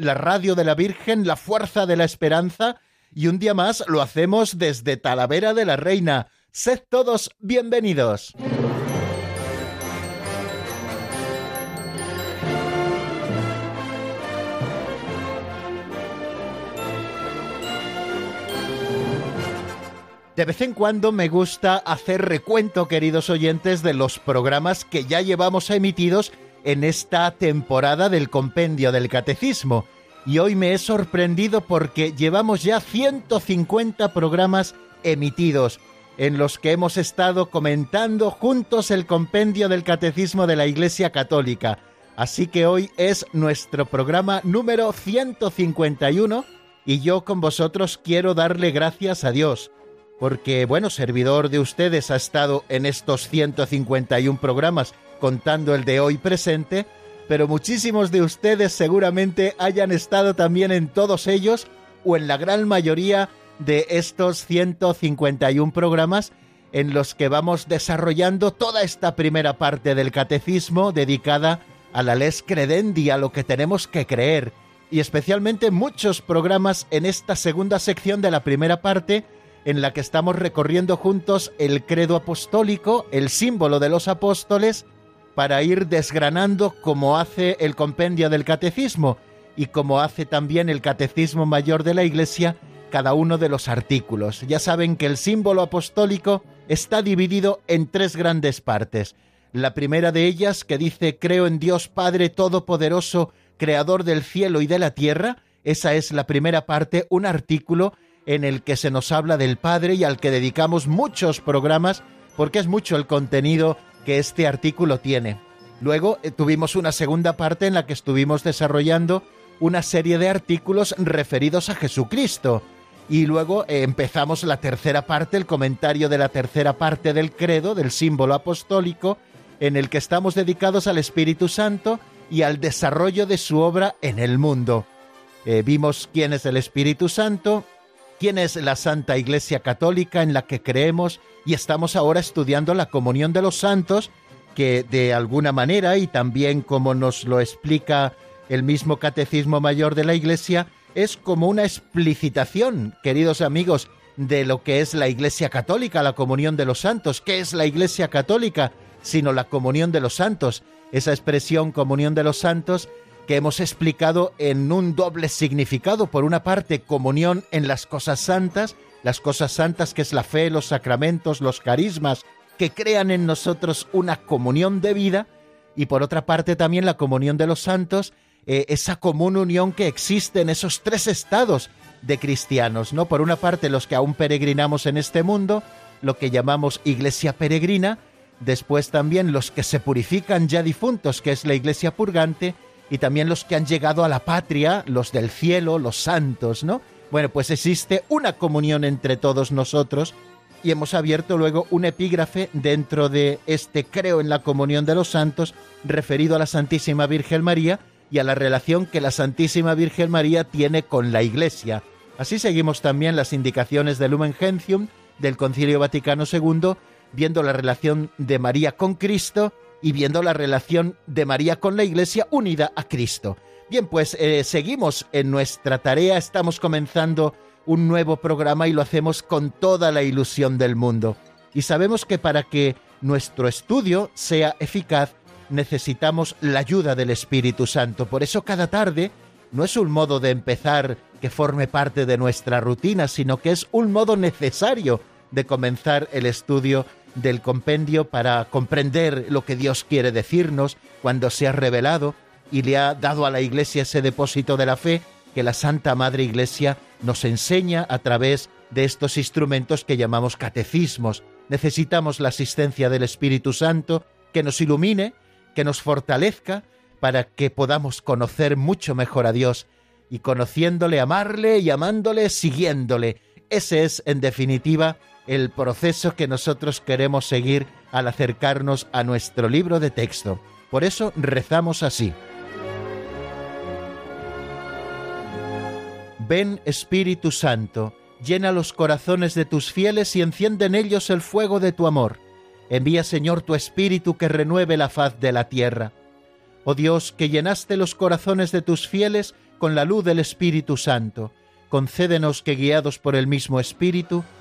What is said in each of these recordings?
la radio de la Virgen, la fuerza de la esperanza, y un día más lo hacemos desde Talavera de la Reina. Sed todos bienvenidos. De vez en cuando me gusta hacer recuento, queridos oyentes, de los programas que ya llevamos emitidos en esta temporada del Compendio del Catecismo. Y hoy me he sorprendido porque llevamos ya 150 programas emitidos en los que hemos estado comentando juntos el Compendio del Catecismo de la Iglesia Católica. Así que hoy es nuestro programa número 151 y yo con vosotros quiero darle gracias a Dios porque, bueno, servidor de ustedes ha estado en estos 151 programas contando el de hoy presente, pero muchísimos de ustedes seguramente hayan estado también en todos ellos o en la gran mayoría de estos 151 programas en los que vamos desarrollando toda esta primera parte del catecismo dedicada a la les credendi, a lo que tenemos que creer, y especialmente muchos programas en esta segunda sección de la primera parte en la que estamos recorriendo juntos el credo apostólico, el símbolo de los apóstoles, para ir desgranando como hace el compendio del catecismo y como hace también el catecismo mayor de la Iglesia cada uno de los artículos. Ya saben que el símbolo apostólico está dividido en tres grandes partes. La primera de ellas, que dice Creo en Dios Padre Todopoderoso, Creador del cielo y de la tierra, esa es la primera parte, un artículo en el que se nos habla del Padre y al que dedicamos muchos programas porque es mucho el contenido que este artículo tiene. Luego eh, tuvimos una segunda parte en la que estuvimos desarrollando una serie de artículos referidos a Jesucristo. Y luego eh, empezamos la tercera parte, el comentario de la tercera parte del credo, del símbolo apostólico, en el que estamos dedicados al Espíritu Santo y al desarrollo de su obra en el mundo. Eh, vimos quién es el Espíritu Santo, quién es la Santa Iglesia Católica en la que creemos y estamos ahora estudiando la comunión de los santos, que de alguna manera, y también como nos lo explica el mismo Catecismo Mayor de la Iglesia, es como una explicitación, queridos amigos, de lo que es la Iglesia Católica, la comunión de los santos. ¿Qué es la Iglesia Católica? Sino la comunión de los santos. Esa expresión comunión de los santos que hemos explicado en un doble significado. Por una parte, comunión en las cosas santas, las cosas santas que es la fe, los sacramentos, los carismas, que crean en nosotros una comunión de vida, y por otra parte también la comunión de los santos, eh, esa común unión que existe en esos tres estados de cristianos, ¿no? Por una parte los que aún peregrinamos en este mundo, lo que llamamos iglesia peregrina, después también los que se purifican ya difuntos, que es la iglesia purgante, y también los que han llegado a la patria, los del cielo, los santos, ¿no? Bueno, pues existe una comunión entre todos nosotros y hemos abierto luego un epígrafe dentro de este creo en la comunión de los santos referido a la Santísima Virgen María y a la relación que la Santísima Virgen María tiene con la Iglesia. Así seguimos también las indicaciones del Lumen Gentium del Concilio Vaticano II, viendo la relación de María con Cristo y viendo la relación de María con la Iglesia unida a Cristo. Bien, pues eh, seguimos en nuestra tarea, estamos comenzando un nuevo programa y lo hacemos con toda la ilusión del mundo. Y sabemos que para que nuestro estudio sea eficaz necesitamos la ayuda del Espíritu Santo. Por eso cada tarde no es un modo de empezar que forme parte de nuestra rutina, sino que es un modo necesario de comenzar el estudio del compendio para comprender lo que Dios quiere decirnos cuando se ha revelado y le ha dado a la Iglesia ese depósito de la fe que la Santa Madre Iglesia nos enseña a través de estos instrumentos que llamamos catecismos. Necesitamos la asistencia del Espíritu Santo que nos ilumine, que nos fortalezca para que podamos conocer mucho mejor a Dios y conociéndole, amarle y amándole, siguiéndole. Ese es, en definitiva, el proceso que nosotros queremos seguir al acercarnos a nuestro libro de texto. Por eso rezamos así. Ven Espíritu Santo, llena los corazones de tus fieles y enciende en ellos el fuego de tu amor. Envía Señor tu Espíritu que renueve la faz de la tierra. Oh Dios, que llenaste los corazones de tus fieles con la luz del Espíritu Santo, concédenos que guiados por el mismo Espíritu,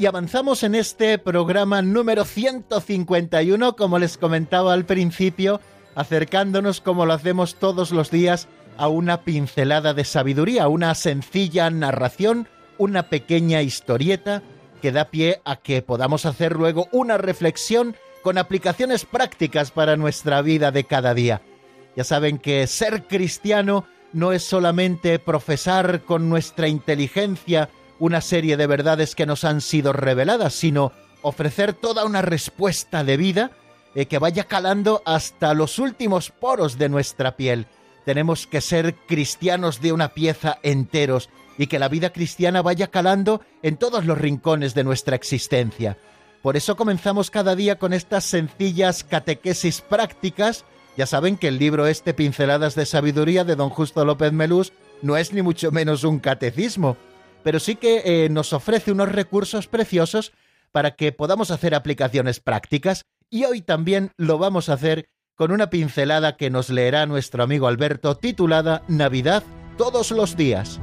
Y avanzamos en este programa número 151, como les comentaba al principio, acercándonos como lo hacemos todos los días a una pincelada de sabiduría, una sencilla narración, una pequeña historieta que da pie a que podamos hacer luego una reflexión con aplicaciones prácticas para nuestra vida de cada día. Ya saben que ser cristiano no es solamente profesar con nuestra inteligencia una serie de verdades que nos han sido reveladas, sino ofrecer toda una respuesta de vida eh, que vaya calando hasta los últimos poros de nuestra piel. Tenemos que ser cristianos de una pieza enteros y que la vida cristiana vaya calando en todos los rincones de nuestra existencia. Por eso comenzamos cada día con estas sencillas catequesis prácticas. Ya saben que el libro este Pinceladas de Sabiduría de don Justo López Melús no es ni mucho menos un catecismo, pero sí que eh, nos ofrece unos recursos preciosos para que podamos hacer aplicaciones prácticas y hoy también lo vamos a hacer con una pincelada que nos leerá nuestro amigo Alberto titulada Navidad todos los días.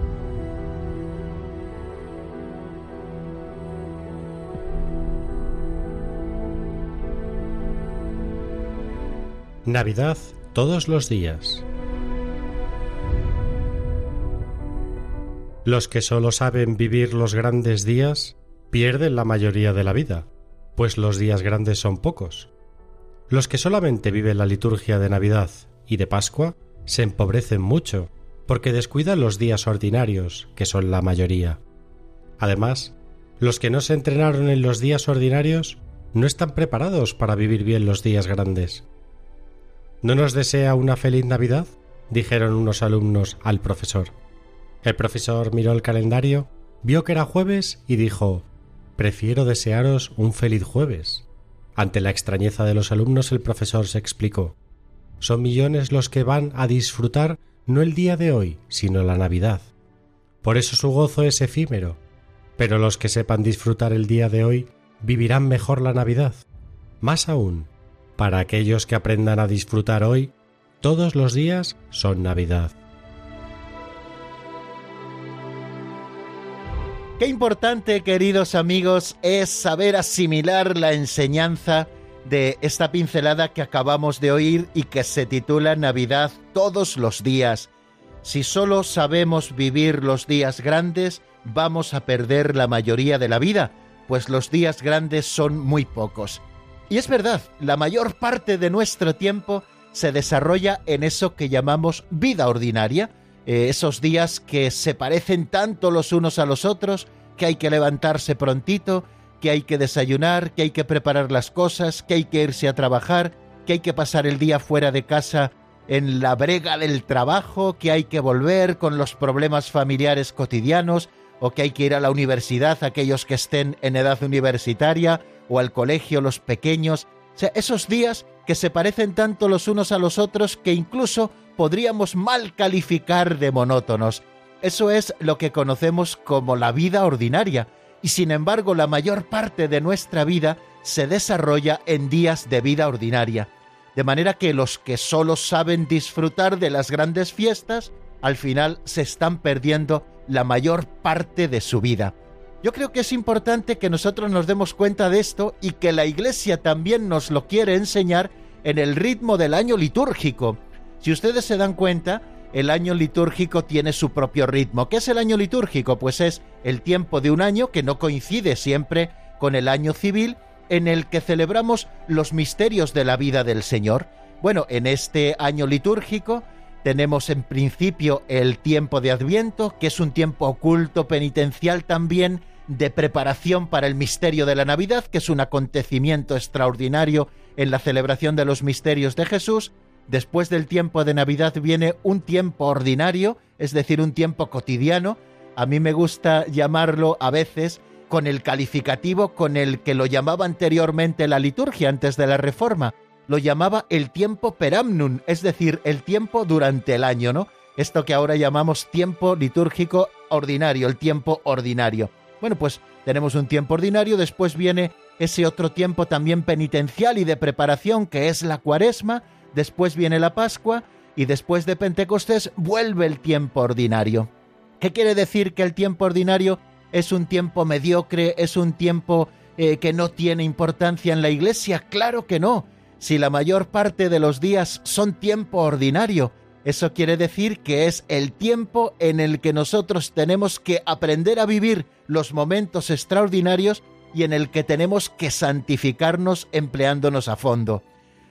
Navidad todos los días. Los que solo saben vivir los grandes días pierden la mayoría de la vida, pues los días grandes son pocos. Los que solamente viven la liturgia de Navidad y de Pascua se empobrecen mucho, porque descuidan los días ordinarios, que son la mayoría. Además, los que no se entrenaron en los días ordinarios no están preparados para vivir bien los días grandes. ¿No nos desea una feliz Navidad? dijeron unos alumnos al profesor. El profesor miró el calendario, vio que era jueves y dijo Prefiero desearos un feliz jueves. Ante la extrañeza de los alumnos el profesor se explicó Son millones los que van a disfrutar no el día de hoy, sino la Navidad. Por eso su gozo es efímero, pero los que sepan disfrutar el día de hoy vivirán mejor la Navidad. Más aún, para aquellos que aprendan a disfrutar hoy, todos los días son Navidad. Qué importante, queridos amigos, es saber asimilar la enseñanza de esta pincelada que acabamos de oír y que se titula Navidad todos los días. Si solo sabemos vivir los días grandes, vamos a perder la mayoría de la vida, pues los días grandes son muy pocos. Y es verdad, la mayor parte de nuestro tiempo se desarrolla en eso que llamamos vida ordinaria, eh, esos días que se parecen tanto los unos a los otros, que hay que levantarse prontito, que hay que desayunar, que hay que preparar las cosas, que hay que irse a trabajar, que hay que pasar el día fuera de casa en la brega del trabajo, que hay que volver con los problemas familiares cotidianos, o que hay que ir a la universidad aquellos que estén en edad universitaria, o al colegio los pequeños. O sea, esos días que se parecen tanto los unos a los otros que incluso podríamos mal calificar de monótonos. Eso es lo que conocemos como la vida ordinaria, y sin embargo la mayor parte de nuestra vida se desarrolla en días de vida ordinaria. De manera que los que solo saben disfrutar de las grandes fiestas, al final se están perdiendo la mayor parte de su vida. Yo creo que es importante que nosotros nos demos cuenta de esto y que la Iglesia también nos lo quiere enseñar en el ritmo del año litúrgico. Si ustedes se dan cuenta, el año litúrgico tiene su propio ritmo. ¿Qué es el año litúrgico? Pues es el tiempo de un año que no coincide siempre con el año civil en el que celebramos los misterios de la vida del Señor. Bueno, en este año litúrgico tenemos en principio el tiempo de Adviento, que es un tiempo oculto penitencial también de preparación para el misterio de la Navidad, que es un acontecimiento extraordinario en la celebración de los misterios de Jesús. Después del tiempo de Navidad viene un tiempo ordinario, es decir, un tiempo cotidiano. A mí me gusta llamarlo a veces con el calificativo con el que lo llamaba anteriormente la liturgia antes de la Reforma. Lo llamaba el tiempo peramnum, es decir, el tiempo durante el año, ¿no? Esto que ahora llamamos tiempo litúrgico ordinario, el tiempo ordinario. Bueno, pues tenemos un tiempo ordinario, después viene ese otro tiempo también penitencial y de preparación que es la cuaresma, después viene la Pascua y después de Pentecostés vuelve el tiempo ordinario. ¿Qué quiere decir que el tiempo ordinario es un tiempo mediocre, es un tiempo eh, que no tiene importancia en la iglesia? Claro que no. Si la mayor parte de los días son tiempo ordinario, eso quiere decir que es el tiempo en el que nosotros tenemos que aprender a vivir los momentos extraordinarios y en el que tenemos que santificarnos empleándonos a fondo.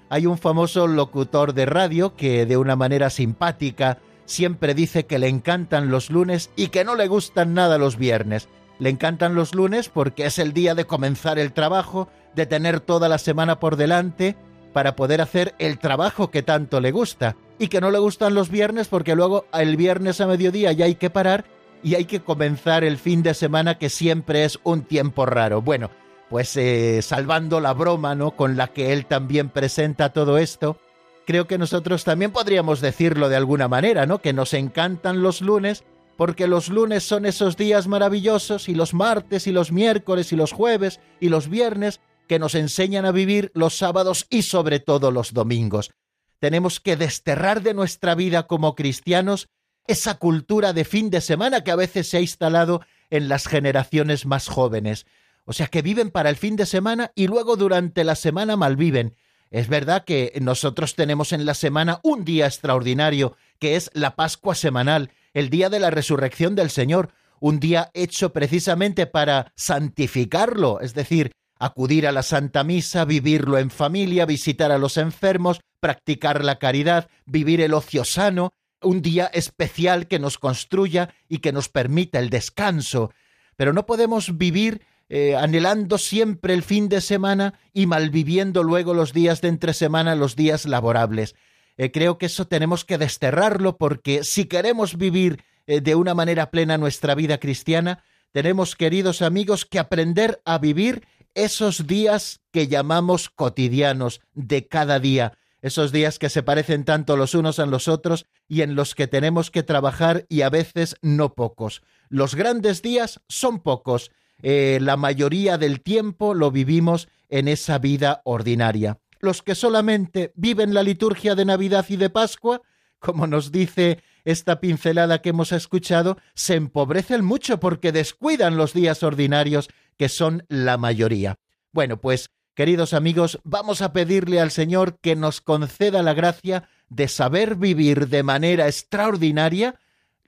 Hay un famoso locutor de radio que de una manera simpática siempre dice que le encantan los lunes y que no le gustan nada los viernes. Le encantan los lunes porque es el día de comenzar el trabajo, de tener toda la semana por delante para poder hacer el trabajo que tanto le gusta y que no le gustan los viernes porque luego el viernes a mediodía ya hay que parar y hay que comenzar el fin de semana que siempre es un tiempo raro. Bueno, pues eh, salvando la broma, ¿no? Con la que él también presenta todo esto, creo que nosotros también podríamos decirlo de alguna manera, ¿no? Que nos encantan los lunes porque los lunes son esos días maravillosos y los martes y los miércoles y los jueves y los viernes que nos enseñan a vivir los sábados y sobre todo los domingos tenemos que desterrar de nuestra vida como cristianos esa cultura de fin de semana que a veces se ha instalado en las generaciones más jóvenes. O sea, que viven para el fin de semana y luego durante la semana malviven. Es verdad que nosotros tenemos en la semana un día extraordinario, que es la Pascua semanal, el día de la resurrección del Señor, un día hecho precisamente para santificarlo, es decir, acudir a la Santa Misa, vivirlo en familia, visitar a los enfermos, practicar la caridad, vivir el ocio sano, un día especial que nos construya y que nos permita el descanso. Pero no podemos vivir eh, anhelando siempre el fin de semana y malviviendo luego los días de entre semana, los días laborables. Eh, creo que eso tenemos que desterrarlo porque si queremos vivir eh, de una manera plena nuestra vida cristiana, tenemos, queridos amigos, que aprender a vivir esos días que llamamos cotidianos de cada día, esos días que se parecen tanto los unos a los otros y en los que tenemos que trabajar y a veces no pocos. Los grandes días son pocos, eh, la mayoría del tiempo lo vivimos en esa vida ordinaria. Los que solamente viven la liturgia de Navidad y de Pascua, como nos dice esta pincelada que hemos escuchado, se empobrecen mucho porque descuidan los días ordinarios que son la mayoría. Bueno, pues, queridos amigos, vamos a pedirle al Señor que nos conceda la gracia de saber vivir de manera extraordinaria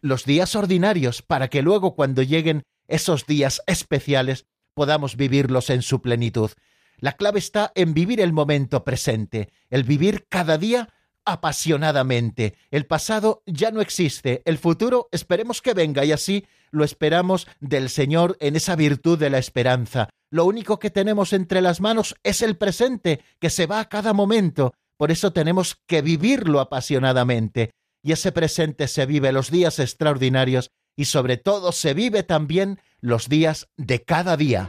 los días ordinarios, para que luego cuando lleguen esos días especiales podamos vivirlos en su plenitud. La clave está en vivir el momento presente, el vivir cada día apasionadamente. El pasado ya no existe, el futuro esperemos que venga y así lo esperamos del Señor en esa virtud de la esperanza. Lo único que tenemos entre las manos es el presente, que se va a cada momento. Por eso tenemos que vivirlo apasionadamente. Y ese presente se vive los días extraordinarios y sobre todo se vive también los días de cada día.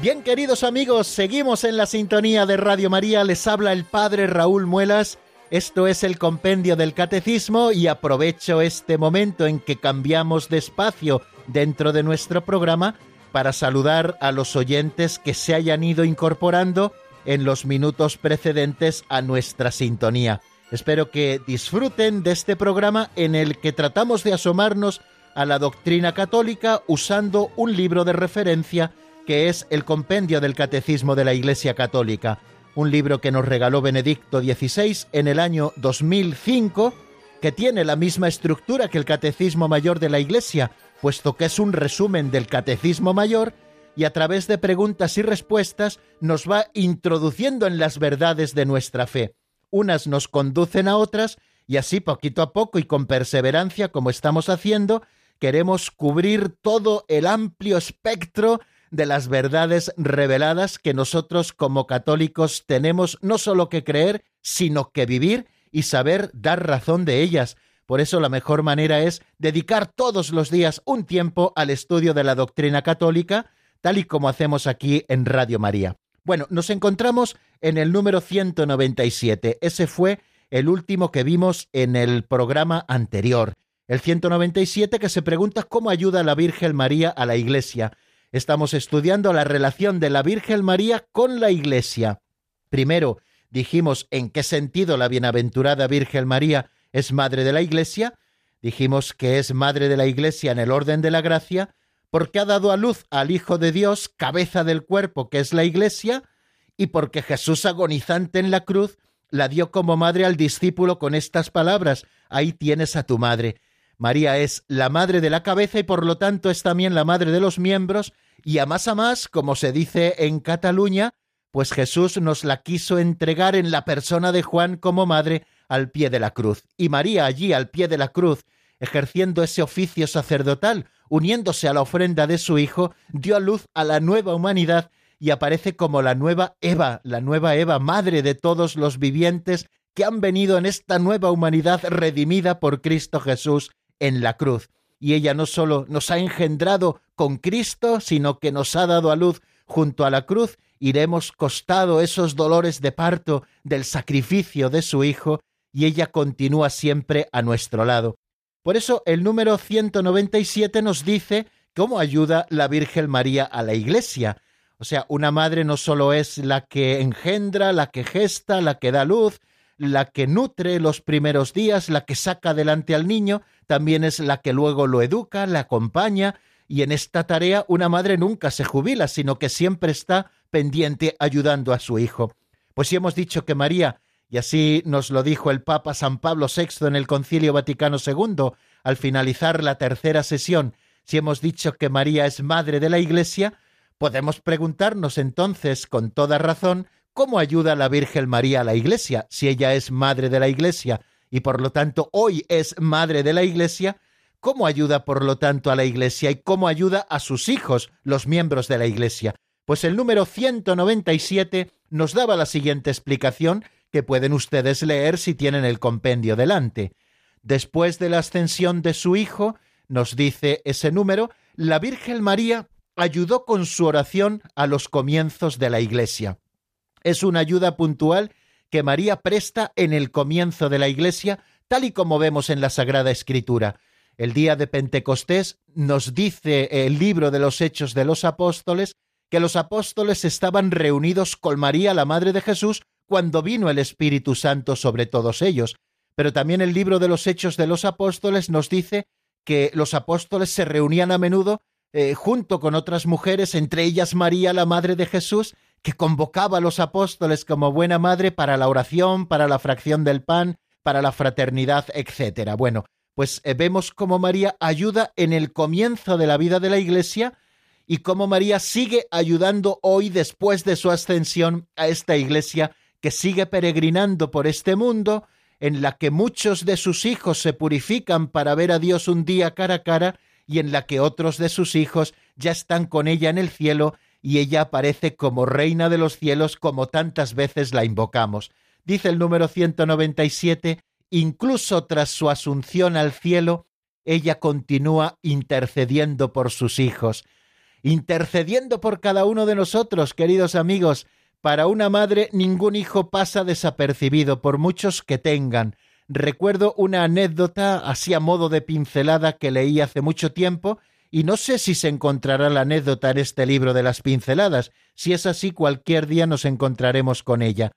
Bien, queridos amigos, seguimos en la sintonía de Radio María. Les habla el Padre Raúl Muelas. Esto es el compendio del Catecismo y aprovecho este momento en que cambiamos de espacio dentro de nuestro programa para saludar a los oyentes que se hayan ido incorporando en los minutos precedentes a nuestra sintonía. Espero que disfruten de este programa en el que tratamos de asomarnos a la doctrina católica usando un libro de referencia que es el Compendio del Catecismo de la Iglesia Católica, un libro que nos regaló Benedicto XVI en el año 2005, que tiene la misma estructura que el Catecismo Mayor de la Iglesia, puesto que es un resumen del Catecismo Mayor, y a través de preguntas y respuestas nos va introduciendo en las verdades de nuestra fe. Unas nos conducen a otras, y así poquito a poco y con perseverancia, como estamos haciendo, queremos cubrir todo el amplio espectro de las verdades reveladas que nosotros como católicos tenemos no solo que creer, sino que vivir y saber dar razón de ellas. Por eso la mejor manera es dedicar todos los días un tiempo al estudio de la doctrina católica, tal y como hacemos aquí en Radio María. Bueno, nos encontramos en el número 197. Ese fue el último que vimos en el programa anterior. El 197 que se pregunta cómo ayuda la Virgen María a la Iglesia. Estamos estudiando la relación de la Virgen María con la Iglesia. Primero, dijimos en qué sentido la bienaventurada Virgen María es madre de la Iglesia. Dijimos que es madre de la Iglesia en el orden de la gracia, porque ha dado a luz al Hijo de Dios, cabeza del cuerpo que es la Iglesia, y porque Jesús agonizante en la cruz la dio como madre al discípulo con estas palabras, ahí tienes a tu madre. María es la madre de la cabeza y por lo tanto es también la madre de los miembros y a más a más, como se dice en Cataluña, pues Jesús nos la quiso entregar en la persona de Juan como madre al pie de la cruz. Y María allí al pie de la cruz, ejerciendo ese oficio sacerdotal, uniéndose a la ofrenda de su Hijo, dio a luz a la nueva humanidad y aparece como la nueva Eva, la nueva Eva, madre de todos los vivientes que han venido en esta nueva humanidad redimida por Cristo Jesús en la cruz. Y ella no solo nos ha engendrado con Cristo, sino que nos ha dado a luz junto a la cruz y le hemos costado esos dolores de parto del sacrificio de su Hijo, y ella continúa siempre a nuestro lado. Por eso el número 197 nos dice cómo ayuda la Virgen María a la Iglesia. O sea, una madre no solo es la que engendra, la que gesta, la que da luz, la que nutre los primeros días, la que saca adelante al niño, también es la que luego lo educa, le acompaña, y en esta tarea una madre nunca se jubila, sino que siempre está pendiente ayudando a su hijo. Pues si hemos dicho que María, y así nos lo dijo el Papa San Pablo VI en el Concilio Vaticano II, al finalizar la tercera sesión, si hemos dicho que María es madre de la Iglesia, podemos preguntarnos entonces con toda razón ¿Cómo ayuda la Virgen María a la Iglesia si ella es madre de la Iglesia y por lo tanto hoy es madre de la Iglesia? ¿Cómo ayuda por lo tanto a la Iglesia y cómo ayuda a sus hijos, los miembros de la Iglesia? Pues el número 197 nos daba la siguiente explicación que pueden ustedes leer si tienen el compendio delante. Después de la ascensión de su Hijo, nos dice ese número, la Virgen María ayudó con su oración a los comienzos de la Iglesia. Es una ayuda puntual que María presta en el comienzo de la Iglesia, tal y como vemos en la Sagrada Escritura. El día de Pentecostés nos dice el libro de los Hechos de los Apóstoles que los apóstoles estaban reunidos con María, la Madre de Jesús, cuando vino el Espíritu Santo sobre todos ellos. Pero también el libro de los Hechos de los Apóstoles nos dice que los apóstoles se reunían a menudo eh, junto con otras mujeres, entre ellas María, la Madre de Jesús, que convocaba a los apóstoles como buena madre para la oración, para la fracción del pan, para la fraternidad, etc. Bueno, pues eh, vemos cómo María ayuda en el comienzo de la vida de la Iglesia y cómo María sigue ayudando hoy después de su ascensión a esta Iglesia que sigue peregrinando por este mundo, en la que muchos de sus hijos se purifican para ver a Dios un día cara a cara y en la que otros de sus hijos ya están con ella en el cielo y ella aparece como reina de los cielos como tantas veces la invocamos. Dice el número 197, incluso tras su asunción al cielo, ella continúa intercediendo por sus hijos, intercediendo por cada uno de nosotros, queridos amigos. Para una madre ningún hijo pasa desapercibido, por muchos que tengan. Recuerdo una anécdota así a modo de pincelada que leí hace mucho tiempo y no sé si se encontrará la anécdota en este libro de las pinceladas. Si es así, cualquier día nos encontraremos con ella.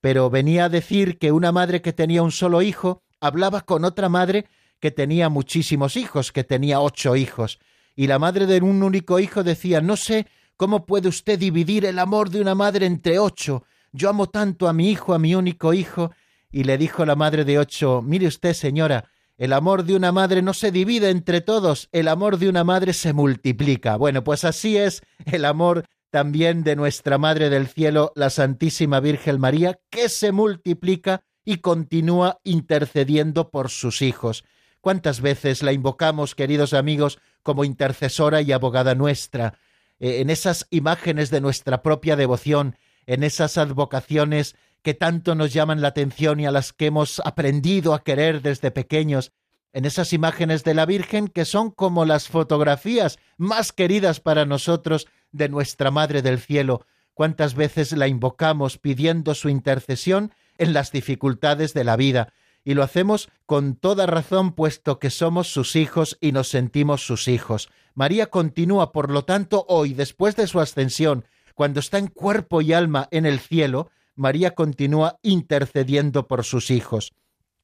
Pero venía a decir que una madre que tenía un solo hijo hablaba con otra madre que tenía muchísimos hijos, que tenía ocho hijos. Y la madre de un único hijo decía No sé cómo puede usted dividir el amor de una madre entre ocho. Yo amo tanto a mi hijo, a mi único hijo. Y le dijo la madre de ocho Mire usted, señora, el amor de una madre no se divide entre todos, el amor de una madre se multiplica. Bueno, pues así es el amor también de nuestra Madre del Cielo, la Santísima Virgen María, que se multiplica y continúa intercediendo por sus hijos. ¿Cuántas veces la invocamos, queridos amigos, como intercesora y abogada nuestra? Eh, en esas imágenes de nuestra propia devoción, en esas advocaciones que tanto nos llaman la atención y a las que hemos aprendido a querer desde pequeños, en esas imágenes de la Virgen que son como las fotografías más queridas para nosotros de nuestra Madre del Cielo, cuántas veces la invocamos pidiendo su intercesión en las dificultades de la vida, y lo hacemos con toda razón puesto que somos sus hijos y nos sentimos sus hijos. María continúa, por lo tanto, hoy, después de su ascensión, cuando está en cuerpo y alma en el cielo, María continúa intercediendo por sus hijos.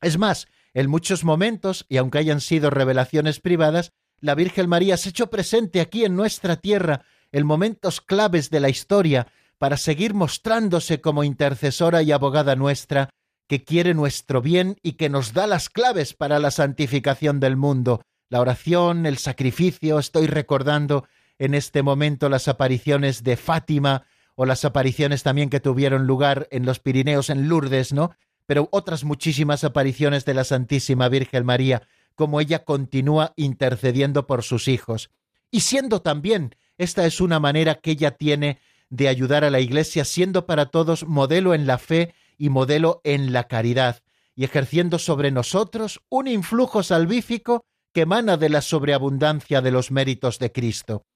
Es más, en muchos momentos, y aunque hayan sido revelaciones privadas, la Virgen María se ha hecho presente aquí en nuestra tierra en momentos claves de la historia para seguir mostrándose como intercesora y abogada nuestra, que quiere nuestro bien y que nos da las claves para la santificación del mundo. La oración, el sacrificio, estoy recordando en este momento las apariciones de Fátima o las apariciones también que tuvieron lugar en los Pirineos, en Lourdes, ¿no? Pero otras muchísimas apariciones de la Santísima Virgen María, como ella continúa intercediendo por sus hijos. Y siendo también, esta es una manera que ella tiene de ayudar a la Iglesia, siendo para todos modelo en la fe y modelo en la caridad, y ejerciendo sobre nosotros un influjo salvífico que emana de la sobreabundancia de los méritos de Cristo.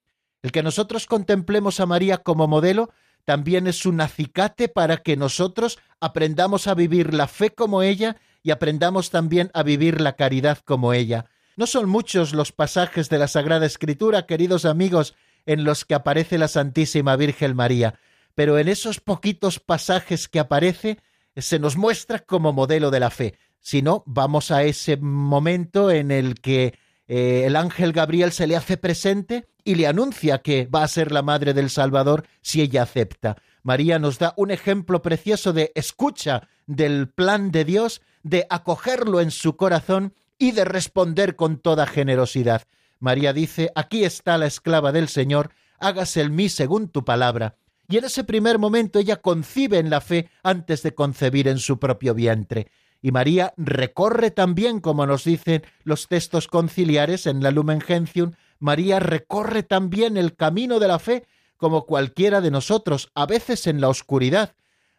El que nosotros contemplemos a María como modelo también es un acicate para que nosotros aprendamos a vivir la fe como ella y aprendamos también a vivir la caridad como ella. No son muchos los pasajes de la Sagrada Escritura, queridos amigos, en los que aparece la Santísima Virgen María, pero en esos poquitos pasajes que aparece se nos muestra como modelo de la fe. Si no, vamos a ese momento en el que eh, el ángel Gabriel se le hace presente y le anuncia que va a ser la madre del Salvador si ella acepta. María nos da un ejemplo precioso de escucha del plan de Dios, de acogerlo en su corazón y de responder con toda generosidad. María dice, aquí está la esclava del Señor, hágase el mí según tu palabra. Y en ese primer momento ella concibe en la fe antes de concebir en su propio vientre. Y María recorre también, como nos dicen los textos conciliares en la Lumen Gentium, María recorre también el camino de la fe como cualquiera de nosotros, a veces en la oscuridad.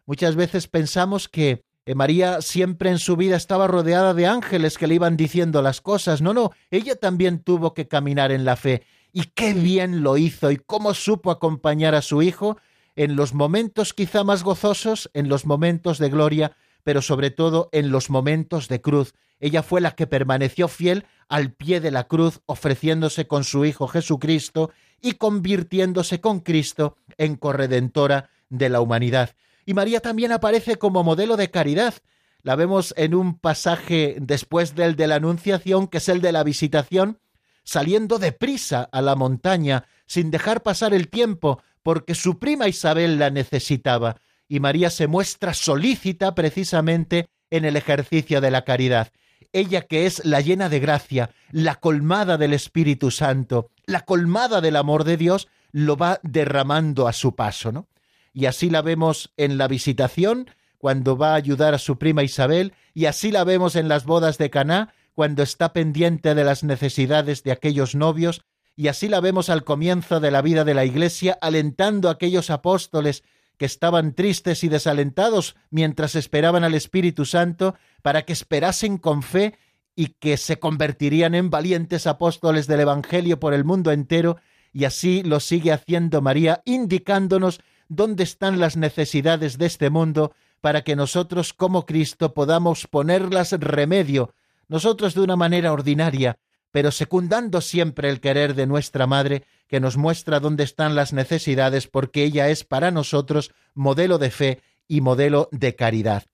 Muchas veces pensamos que eh, María siempre en su vida estaba rodeada de ángeles que le iban diciendo las cosas. No, no, ella también tuvo que caminar en la fe. Y qué bien lo hizo y cómo supo acompañar a su hijo en los momentos quizá más gozosos, en los momentos de gloria, pero sobre todo en los momentos de cruz. Ella fue la que permaneció fiel al pie de la cruz, ofreciéndose con su Hijo Jesucristo y convirtiéndose con Cristo en corredentora de la humanidad. Y María también aparece como modelo de caridad. La vemos en un pasaje después del de la Anunciación, que es el de la visitación, saliendo deprisa a la montaña, sin dejar pasar el tiempo, porque su prima Isabel la necesitaba y María se muestra solícita precisamente en el ejercicio de la caridad. Ella que es la llena de gracia, la colmada del Espíritu Santo, la colmada del amor de Dios, lo va derramando a su paso, ¿no? Y así la vemos en la visitación, cuando va a ayudar a su prima Isabel, y así la vemos en las bodas de Caná, cuando está pendiente de las necesidades de aquellos novios, y así la vemos al comienzo de la vida de la Iglesia, alentando a aquellos apóstoles que estaban tristes y desalentados mientras esperaban al Espíritu Santo para que esperasen con fe y que se convertirían en valientes apóstoles del Evangelio por el mundo entero, y así lo sigue haciendo María, indicándonos dónde están las necesidades de este mundo para que nosotros como Cristo podamos ponerlas remedio, nosotros de una manera ordinaria, pero secundando siempre el querer de nuestra Madre, que nos muestra dónde están las necesidades, porque ella es para nosotros modelo de fe y modelo de caridad.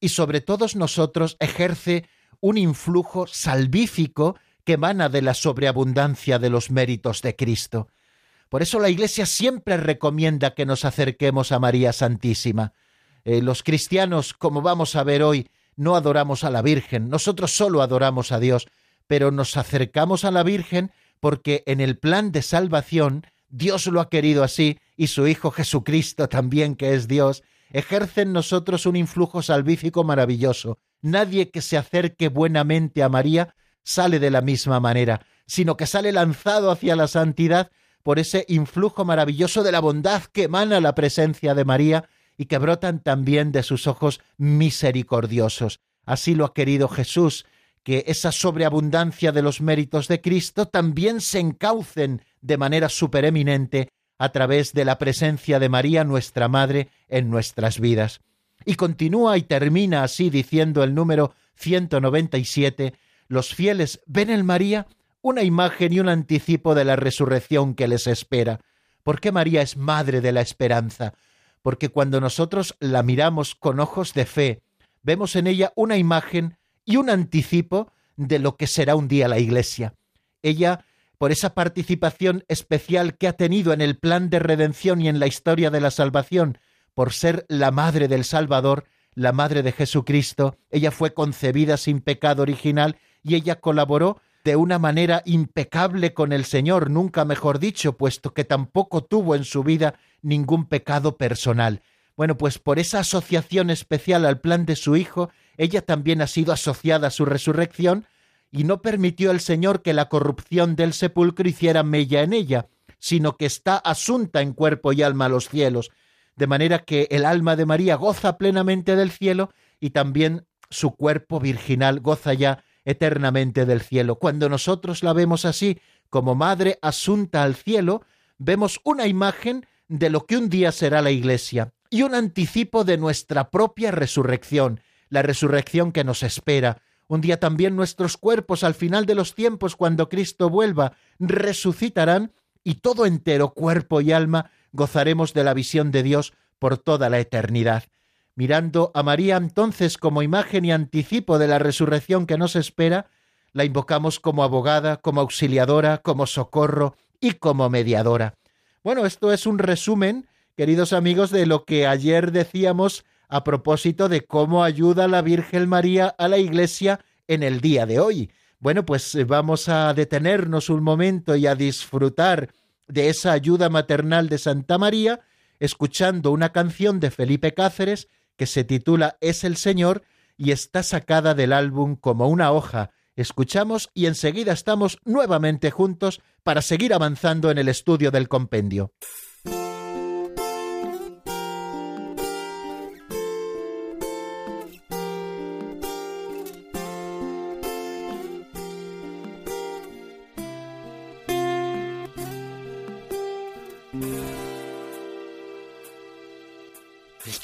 Y sobre todos nosotros ejerce un influjo salvífico que emana de la sobreabundancia de los méritos de Cristo. Por eso la Iglesia siempre recomienda que nos acerquemos a María Santísima. Eh, los cristianos, como vamos a ver hoy, no adoramos a la Virgen, nosotros solo adoramos a Dios, pero nos acercamos a la Virgen porque en el plan de salvación Dios lo ha querido así y su Hijo Jesucristo también, que es Dios, ejerce en nosotros un influjo salvífico maravilloso. Nadie que se acerque buenamente a María sale de la misma manera, sino que sale lanzado hacia la santidad por ese influjo maravilloso de la bondad que emana la presencia de María y que brotan también de sus ojos misericordiosos. Así lo ha querido Jesús, que esa sobreabundancia de los méritos de Cristo también se encaucen de manera supereminente a través de la presencia de María, nuestra Madre, en nuestras vidas. Y continúa y termina así diciendo el número 197, los fieles ven en María una imagen y un anticipo de la resurrección que les espera. ¿Por qué María es madre de la esperanza? Porque cuando nosotros la miramos con ojos de fe, vemos en ella una imagen y un anticipo de lo que será un día la Iglesia. Ella, por esa participación especial que ha tenido en el plan de redención y en la historia de la salvación, por ser la madre del Salvador, la madre de Jesucristo, ella fue concebida sin pecado original y ella colaboró de una manera impecable con el Señor, nunca mejor dicho, puesto que tampoco tuvo en su vida ningún pecado personal. Bueno, pues por esa asociación especial al plan de su Hijo, ella también ha sido asociada a su resurrección, y no permitió el Señor que la corrupción del sepulcro hiciera mella en ella, sino que está asunta en cuerpo y alma a los cielos, de manera que el alma de María goza plenamente del cielo y también su cuerpo virginal goza ya eternamente del cielo. Cuando nosotros la vemos así, como madre asunta al cielo, vemos una imagen de lo que un día será la Iglesia y un anticipo de nuestra propia resurrección, la resurrección que nos espera. Un día también nuestros cuerpos al final de los tiempos, cuando Cristo vuelva, resucitarán y todo entero, cuerpo y alma, gozaremos de la visión de Dios por toda la eternidad mirando a María entonces como imagen y anticipo de la resurrección que nos espera, la invocamos como abogada, como auxiliadora, como socorro y como mediadora. Bueno, esto es un resumen, queridos amigos, de lo que ayer decíamos a propósito de cómo ayuda la Virgen María a la Iglesia en el día de hoy. Bueno, pues eh, vamos a detenernos un momento y a disfrutar de esa ayuda maternal de Santa María, escuchando una canción de Felipe Cáceres que se titula Es el Señor y está sacada del álbum como una hoja. Escuchamos y enseguida estamos nuevamente juntos para seguir avanzando en el estudio del compendio.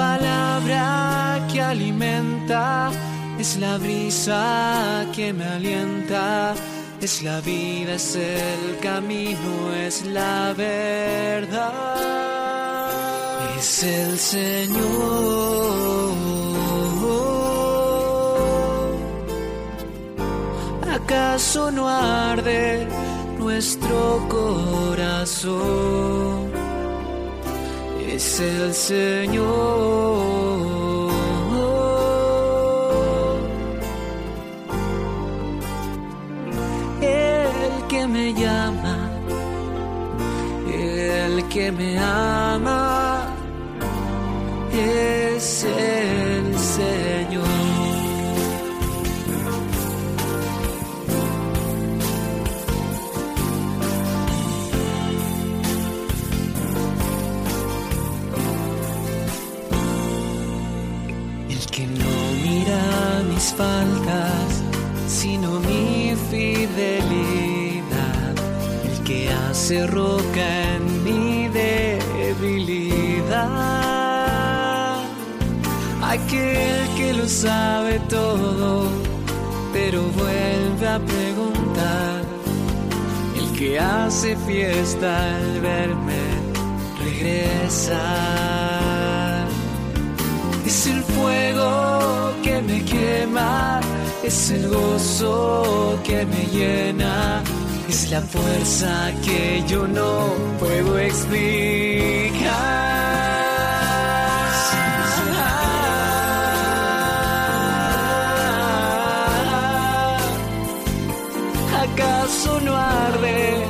Palabra que alimenta, es la brisa que me alienta, es la vida, es el camino, es la verdad. Es el Señor. ¿Acaso no arde nuestro corazón? Es el Señor. El que me llama, el que me ama, es el faltas, sino mi fidelidad, el que hace roca en mi debilidad, aquel que lo sabe todo, pero vuelve a preguntar, el que hace fiesta al verme regresar. Fuego que me quema, es el gozo que me llena, es la fuerza que yo no puedo explicar. ¿Acaso no arde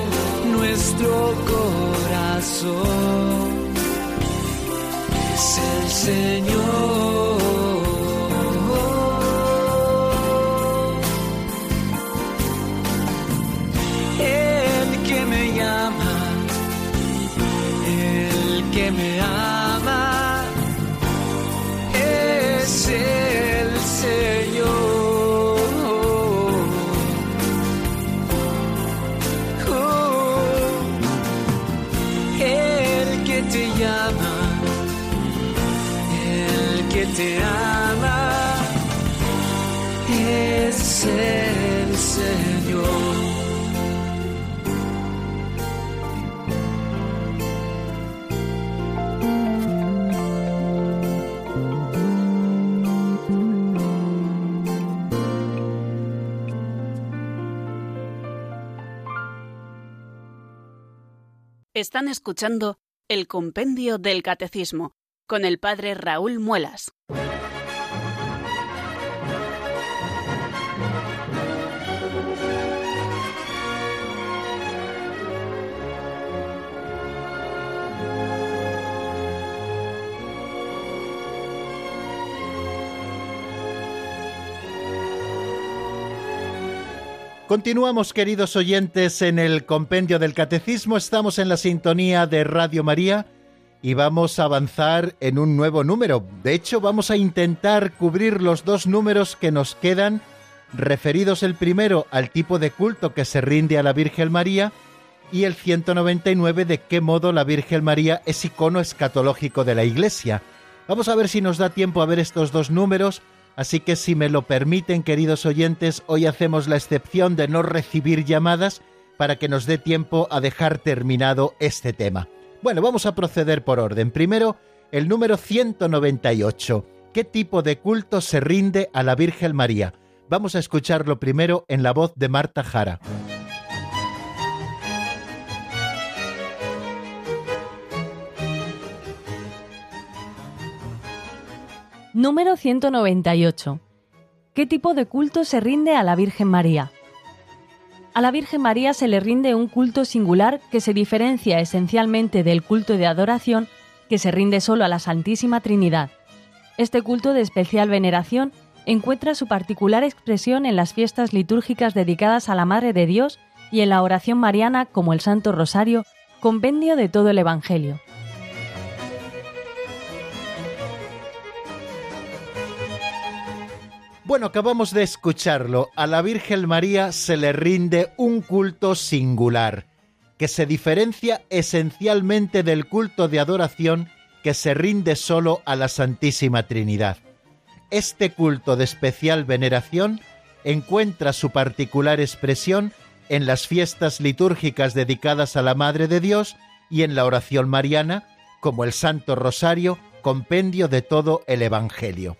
nuestro corazón? Es el Señor. Ama. Están escuchando el Compendio del Catecismo con el Padre Raúl Muelas. Continuamos, queridos oyentes, en el compendio del Catecismo. Estamos en la sintonía de Radio María y vamos a avanzar en un nuevo número. De hecho, vamos a intentar cubrir los dos números que nos quedan, referidos el primero al tipo de culto que se rinde a la Virgen María y el 199 de qué modo la Virgen María es icono escatológico de la Iglesia. Vamos a ver si nos da tiempo a ver estos dos números Así que si me lo permiten, queridos oyentes, hoy hacemos la excepción de no recibir llamadas para que nos dé tiempo a dejar terminado este tema. Bueno, vamos a proceder por orden. Primero, el número 198. ¿Qué tipo de culto se rinde a la Virgen María? Vamos a escucharlo primero en la voz de Marta Jara. Número 198. ¿Qué tipo de culto se rinde a la Virgen María? A la Virgen María se le rinde un culto singular que se diferencia esencialmente del culto de adoración que se rinde solo a la Santísima Trinidad. Este culto de especial veneración encuentra su particular expresión en las fiestas litúrgicas dedicadas a la Madre de Dios y en la oración mariana como el Santo Rosario, compendio de todo el Evangelio. Bueno, acabamos de escucharlo. A la Virgen María se le rinde un culto singular, que se diferencia esencialmente del culto de adoración que se rinde solo a la Santísima Trinidad. Este culto de especial veneración encuentra su particular expresión en las fiestas litúrgicas dedicadas a la Madre de Dios y en la oración mariana, como el Santo Rosario, compendio de todo el Evangelio.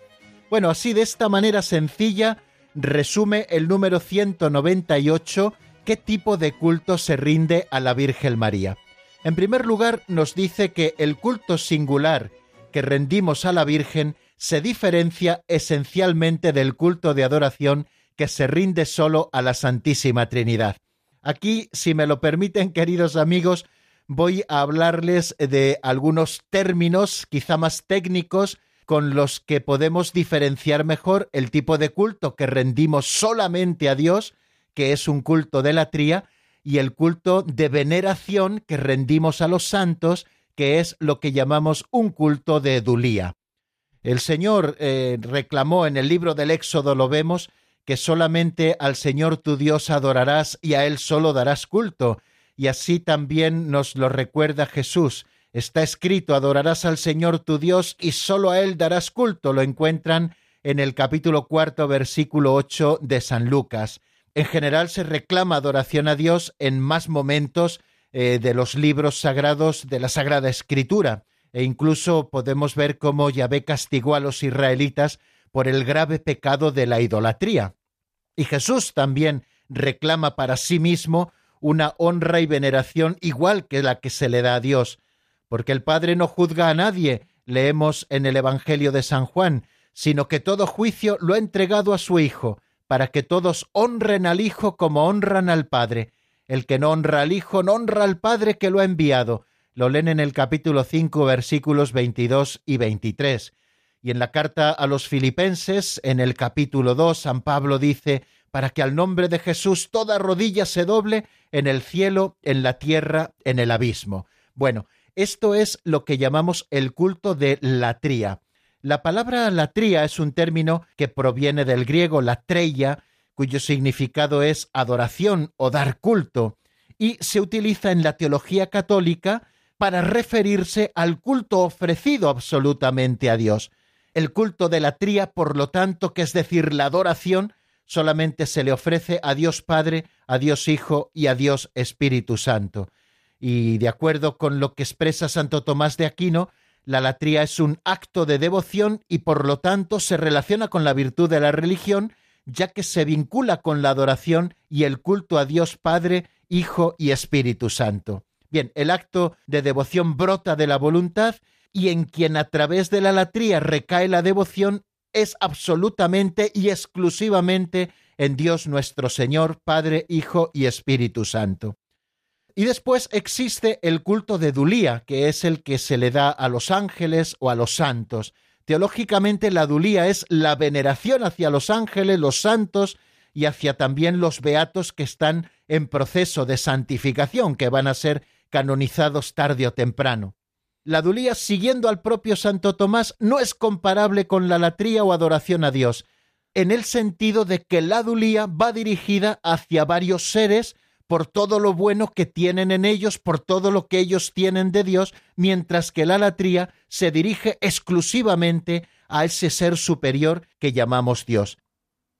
Bueno, así de esta manera sencilla resume el número 198 qué tipo de culto se rinde a la Virgen María. En primer lugar, nos dice que el culto singular que rendimos a la Virgen se diferencia esencialmente del culto de adoración que se rinde solo a la Santísima Trinidad. Aquí, si me lo permiten, queridos amigos, voy a hablarles de algunos términos quizá más técnicos con los que podemos diferenciar mejor el tipo de culto que rendimos solamente a Dios, que es un culto de latría, y el culto de veneración que rendimos a los santos, que es lo que llamamos un culto de edulía. El Señor eh, reclamó en el libro del Éxodo, lo vemos, que solamente al Señor tu Dios adorarás y a Él solo darás culto. Y así también nos lo recuerda Jesús. Está escrito, adorarás al Señor tu Dios y solo a Él darás culto. Lo encuentran en el capítulo cuarto, versículo ocho de San Lucas. En general se reclama adoración a Dios en más momentos eh, de los libros sagrados de la Sagrada Escritura e incluso podemos ver cómo Yahvé castigó a los israelitas por el grave pecado de la idolatría. Y Jesús también reclama para sí mismo una honra y veneración igual que la que se le da a Dios, porque el Padre no juzga a nadie, leemos en el Evangelio de San Juan, sino que todo juicio lo ha entregado a su Hijo, para que todos honren al Hijo como honran al Padre. El que no honra al Hijo no honra al Padre que lo ha enviado lo leen en el capítulo 5 versículos 22 y 23. Y en la carta a los filipenses, en el capítulo 2, San Pablo dice, para que al nombre de Jesús toda rodilla se doble en el cielo, en la tierra, en el abismo. Bueno, esto es lo que llamamos el culto de latría. La palabra latría es un término que proviene del griego latreia, cuyo significado es adoración o dar culto, y se utiliza en la teología católica para referirse al culto ofrecido absolutamente a Dios. El culto de la tría, por lo tanto, que es decir, la adoración, solamente se le ofrece a Dios Padre, a Dios Hijo y a Dios Espíritu Santo. Y de acuerdo con lo que expresa Santo Tomás de Aquino, la latría es un acto de devoción y por lo tanto se relaciona con la virtud de la religión, ya que se vincula con la adoración y el culto a Dios Padre, Hijo y Espíritu Santo. Bien, el acto de devoción brota de la voluntad y en quien a través de la latría recae la devoción es absolutamente y exclusivamente en Dios nuestro Señor, Padre, Hijo y Espíritu Santo. Y después existe el culto de Dulía, que es el que se le da a los ángeles o a los santos. Teológicamente la Dulía es la veneración hacia los ángeles, los santos y hacia también los beatos que están en proceso de santificación, que van a ser canonizados tarde o temprano. La dulía, siguiendo al propio Santo Tomás, no es comparable con la latría o adoración a Dios, en el sentido de que la dulía va dirigida hacia varios seres por todo lo bueno que tienen en ellos, por todo lo que ellos tienen de Dios, mientras que la latría se dirige exclusivamente a ese ser superior que llamamos Dios.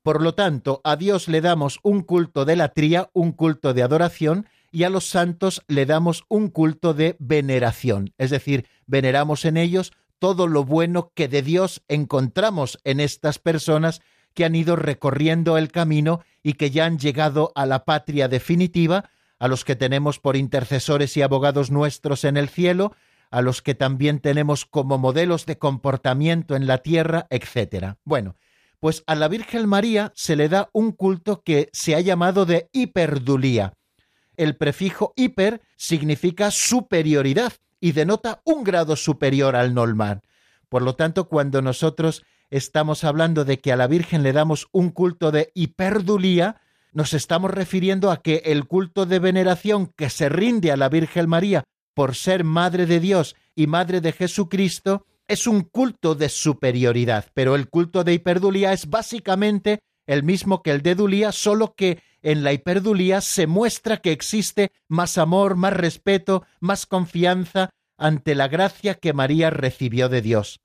Por lo tanto, a Dios le damos un culto de latría, un culto de adoración, y a los santos le damos un culto de veneración, es decir, veneramos en ellos todo lo bueno que de Dios encontramos en estas personas que han ido recorriendo el camino y que ya han llegado a la patria definitiva, a los que tenemos por intercesores y abogados nuestros en el cielo, a los que también tenemos como modelos de comportamiento en la tierra, etc. Bueno, pues a la Virgen María se le da un culto que se ha llamado de hiperdulía, el prefijo hiper significa superioridad y denota un grado superior al normal. Por lo tanto, cuando nosotros estamos hablando de que a la Virgen le damos un culto de hiperdulía, nos estamos refiriendo a que el culto de veneración que se rinde a la Virgen María por ser Madre de Dios y Madre de Jesucristo es un culto de superioridad, pero el culto de hiperdulía es básicamente el mismo que el de Dulía, solo que en la hiperdulía se muestra que existe más amor, más respeto, más confianza ante la gracia que María recibió de Dios.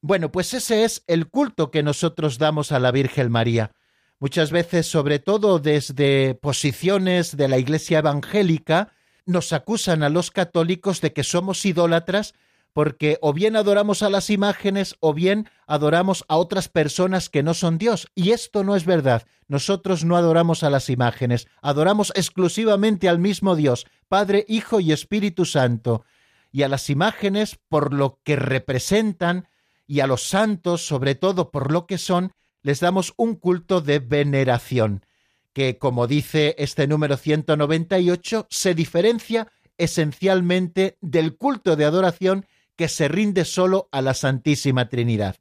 Bueno, pues ese es el culto que nosotros damos a la Virgen María. Muchas veces, sobre todo desde posiciones de la Iglesia evangélica, nos acusan a los católicos de que somos idólatras porque o bien adoramos a las imágenes o bien adoramos a otras personas que no son Dios. Y esto no es verdad. Nosotros no adoramos a las imágenes, adoramos exclusivamente al mismo Dios, Padre, Hijo y Espíritu Santo. Y a las imágenes por lo que representan y a los santos, sobre todo por lo que son, les damos un culto de veneración, que, como dice este número 198, se diferencia esencialmente del culto de adoración que se rinde solo a la Santísima Trinidad.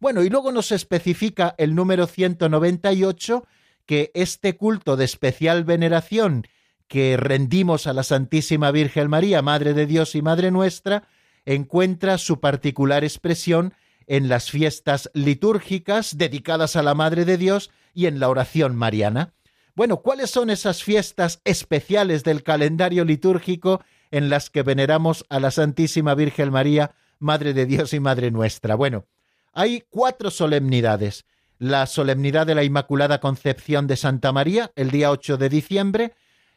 Bueno, y luego nos especifica el número 198 que este culto de especial veneración que rendimos a la Santísima Virgen María, Madre de Dios y Madre nuestra, encuentra su particular expresión en las fiestas litúrgicas dedicadas a la Madre de Dios y en la oración mariana. Bueno, ¿cuáles son esas fiestas especiales del calendario litúrgico en las que veneramos a la Santísima Virgen María, Madre de Dios y Madre nuestra? Bueno, hay cuatro solemnidades. La solemnidad de la Inmaculada Concepción de Santa María, el día 8 de diciembre.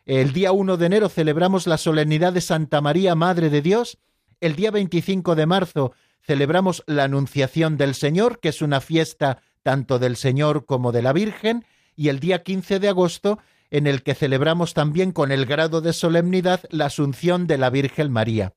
El día 1 de enero celebramos la solemnidad de Santa María, Madre de Dios. El día 25 de marzo celebramos la Anunciación del Señor, que es una fiesta tanto del Señor como de la Virgen, y el día 15 de agosto, en el que celebramos también con el grado de solemnidad la Asunción de la Virgen María.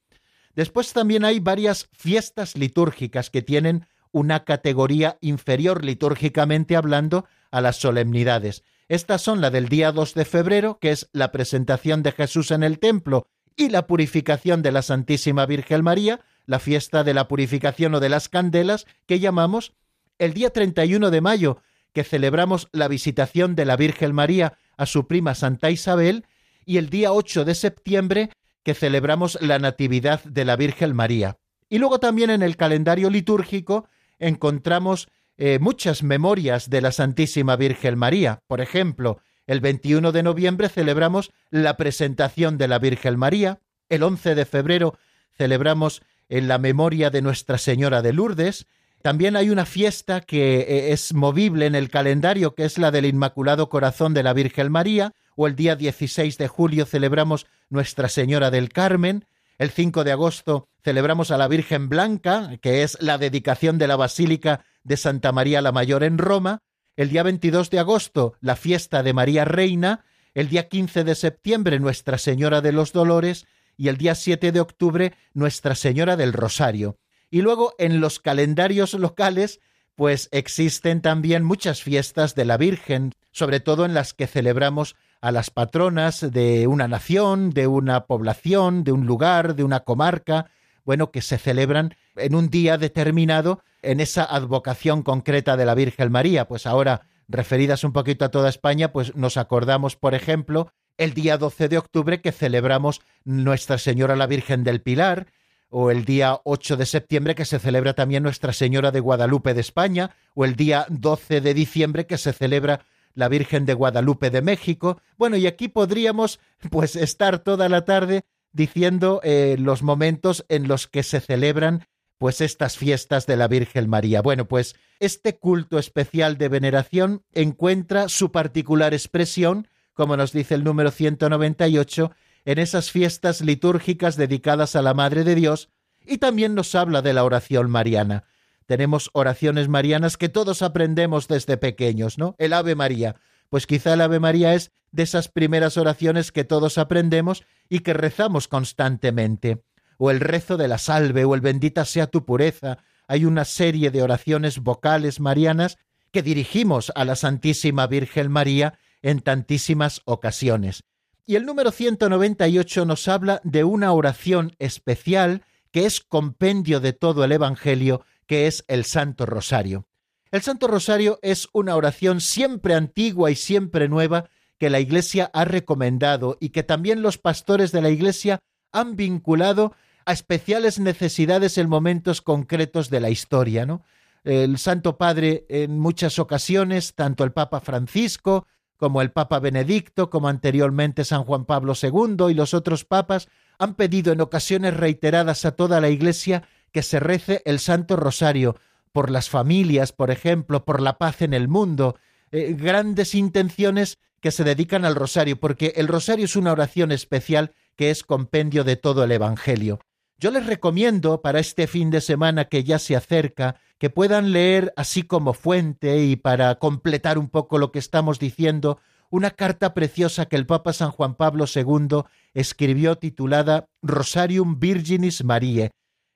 Después también hay varias fiestas litúrgicas que tienen una categoría inferior litúrgicamente hablando a las solemnidades. Estas son la del día 2 de febrero, que es la presentación de Jesús en el templo y la purificación de la Santísima Virgen María, la fiesta de la purificación o de las candelas, que llamamos el día 31 de mayo, que celebramos la visitación de la Virgen María a su prima Santa Isabel, y el día 8 de septiembre, que celebramos la Natividad de la Virgen María. Y luego también en el calendario litúrgico encontramos eh, muchas memorias de la Santísima Virgen María. Por ejemplo, el 21 de noviembre celebramos la presentación de la Virgen María, el 11 de febrero celebramos en la memoria de Nuestra Señora de Lourdes, también hay una fiesta que eh, es movible en el calendario, que es la del Inmaculado Corazón de la Virgen María, o el día 16 de julio celebramos Nuestra Señora del Carmen, el 5 de agosto celebramos a la Virgen Blanca, que es la dedicación de la Basílica de Santa María la Mayor en Roma, el día 22 de agosto la fiesta de María Reina, el día 15 de septiembre Nuestra Señora de los Dolores y el día 7 de octubre Nuestra Señora del Rosario. Y luego en los calendarios locales, pues existen también muchas fiestas de la Virgen, sobre todo en las que celebramos a las patronas de una nación, de una población, de un lugar, de una comarca, bueno, que se celebran en un día determinado en esa advocación concreta de la Virgen María. Pues ahora, referidas un poquito a toda España, pues nos acordamos, por ejemplo, el día 12 de octubre que celebramos Nuestra Señora la Virgen del Pilar, o el día 8 de septiembre que se celebra también Nuestra Señora de Guadalupe de España, o el día 12 de diciembre que se celebra la Virgen de Guadalupe de México. Bueno, y aquí podríamos pues estar toda la tarde diciendo eh, los momentos en los que se celebran pues estas fiestas de la Virgen María. Bueno, pues este culto especial de veneración encuentra su particular expresión, como nos dice el número 198, en esas fiestas litúrgicas dedicadas a la Madre de Dios y también nos habla de la oración mariana. Tenemos oraciones marianas que todos aprendemos desde pequeños, ¿no? El Ave María. Pues quizá el Ave María es de esas primeras oraciones que todos aprendemos y que rezamos constantemente. O el rezo de la salve o el bendita sea tu pureza. Hay una serie de oraciones vocales marianas que dirigimos a la Santísima Virgen María en tantísimas ocasiones. Y el número 198 nos habla de una oración especial que es compendio de todo el Evangelio, que es el Santo Rosario. El Santo Rosario es una oración siempre antigua y siempre nueva que la Iglesia ha recomendado y que también los pastores de la Iglesia han vinculado a especiales necesidades en momentos concretos de la historia, ¿no? El Santo Padre en muchas ocasiones, tanto el Papa Francisco como el Papa Benedicto, como anteriormente San Juan Pablo II y los otros papas, han pedido en ocasiones reiteradas a toda la Iglesia que se rece el Santo Rosario por las familias, por ejemplo, por la paz en el mundo, eh, grandes intenciones que se dedican al rosario, porque el rosario es una oración especial que es compendio de todo el Evangelio. Yo les recomiendo para este fin de semana que ya se acerca que puedan leer así como fuente y para completar un poco lo que estamos diciendo, una carta preciosa que el Papa San Juan Pablo II escribió titulada Rosarium Virginis Mariae.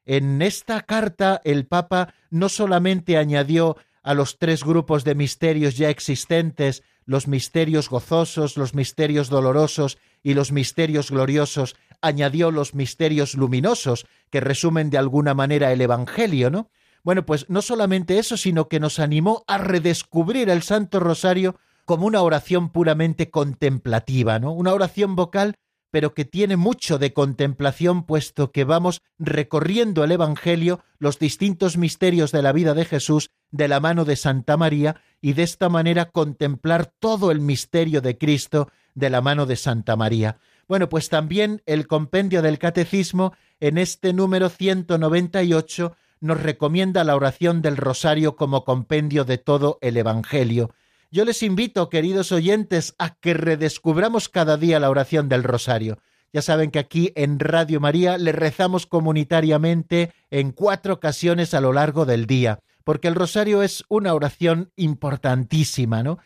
En esta carta el Papa no solamente añadió a los tres grupos de misterios ya existentes, los misterios gozosos, los misterios dolorosos y los misterios gloriosos, añadió los misterios luminosos, que resumen de alguna manera el Evangelio, ¿no? Bueno, pues no solamente eso, sino que nos animó a redescubrir el Santo Rosario como una oración puramente contemplativa, ¿no? Una oración vocal pero que tiene mucho de contemplación puesto que vamos recorriendo el Evangelio, los distintos misterios de la vida de Jesús de la mano de Santa María y de esta manera contemplar todo el misterio de Cristo de la mano de Santa María. Bueno, pues también el compendio del Catecismo en este número 198 nos recomienda la oración del rosario como compendio de todo el Evangelio. Yo les invito, queridos oyentes, a que redescubramos cada día la oración del rosario. Ya saben que aquí en Radio María le rezamos comunitariamente en cuatro ocasiones a lo largo del día, porque el rosario es una oración importantísima, ¿no?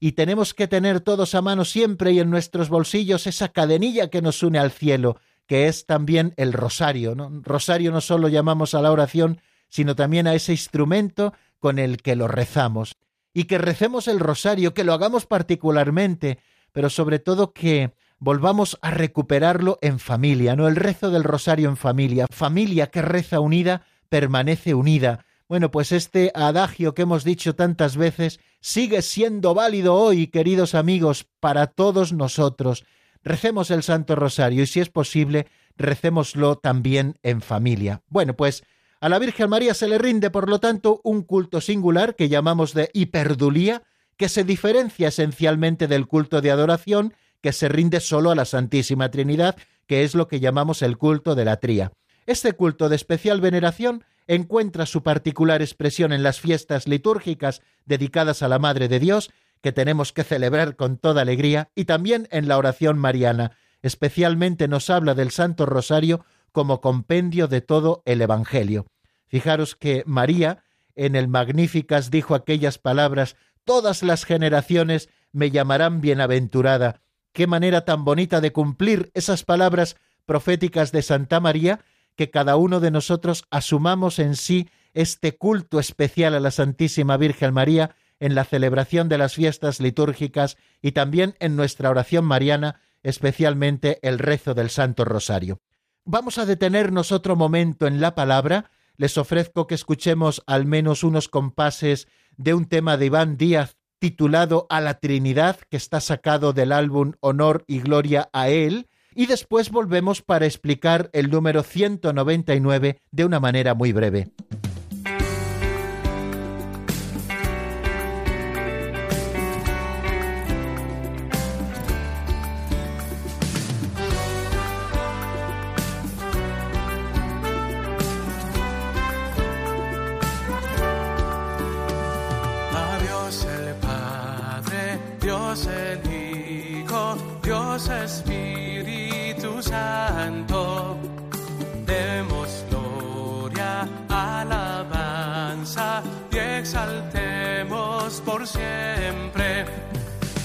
Y tenemos que tener todos a mano siempre y en nuestros bolsillos esa cadenilla que nos une al cielo, que es también el rosario, ¿no? Rosario no solo llamamos a la oración, sino también a ese instrumento con el que lo rezamos y que recemos el rosario, que lo hagamos particularmente, pero sobre todo que volvamos a recuperarlo en familia, ¿no? El rezo del rosario en familia. Familia que reza unida, permanece unida. Bueno, pues este adagio que hemos dicho tantas veces sigue siendo válido hoy, queridos amigos, para todos nosotros. Recemos el Santo Rosario y si es posible, recémoslo también en familia. Bueno, pues a la Virgen María se le rinde, por lo tanto, un culto singular que llamamos de hiperdulía, que se diferencia esencialmente del culto de adoración que se rinde solo a la Santísima Trinidad, que es lo que llamamos el culto de la tría. Este culto de especial veneración encuentra su particular expresión en las fiestas litúrgicas dedicadas a la Madre de Dios, que tenemos que celebrar con toda alegría, y también en la oración mariana. Especialmente nos habla del Santo Rosario como compendio de todo el Evangelio. Fijaros que María en el Magníficas dijo aquellas palabras, todas las generaciones me llamarán bienaventurada. Qué manera tan bonita de cumplir esas palabras proféticas de Santa María, que cada uno de nosotros asumamos en sí este culto especial a la Santísima Virgen María en la celebración de las fiestas litúrgicas y también en nuestra oración mariana, especialmente el rezo del Santo Rosario. Vamos a detenernos otro momento en la palabra les ofrezco que escuchemos al menos unos compases de un tema de Iván Díaz titulado A la Trinidad, que está sacado del álbum Honor y Gloria a Él, y después volvemos para explicar el número 199 de una manera muy breve. exaltemos por siempre.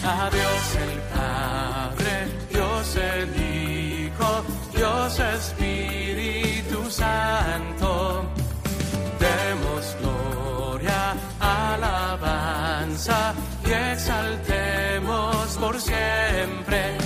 A Dios el Padre, Dios el Hijo, Dios Espíritu Santo. Demos gloria, alabanza y exaltemos por siempre.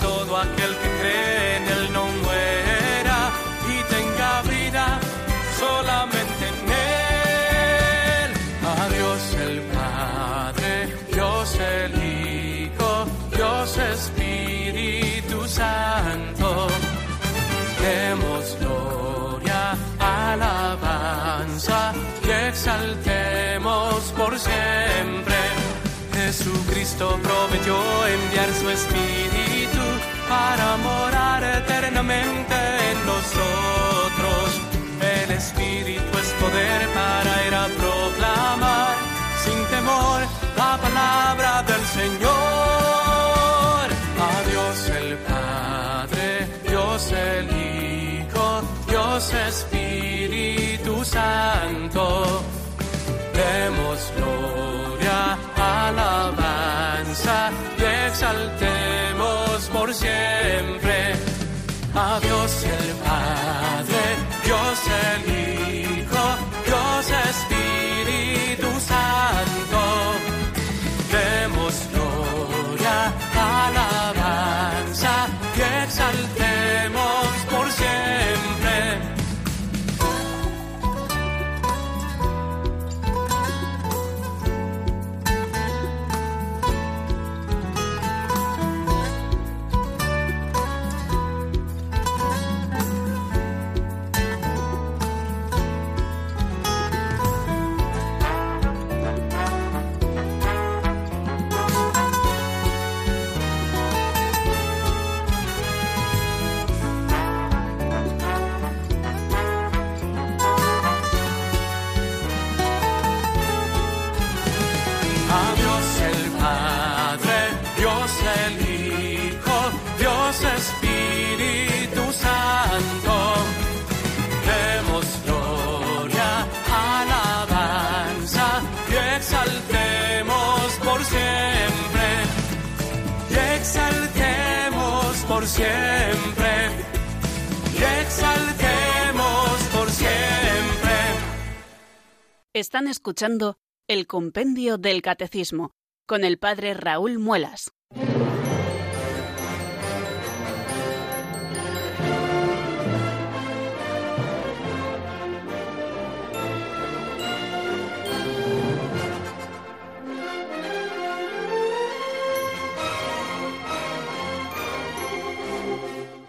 Todo aquel que cree en él no muera y tenga vida solamente en él. A Dios el Padre, Dios el Hijo, Dios Espíritu Santo. Demos gloria, alabanza y exaltemos por siempre. Jesucristo prometió enviar su Espíritu para morar eternamente en nosotros. Dios el Están escuchando el Compendio del Catecismo con el Padre Raúl Muelas.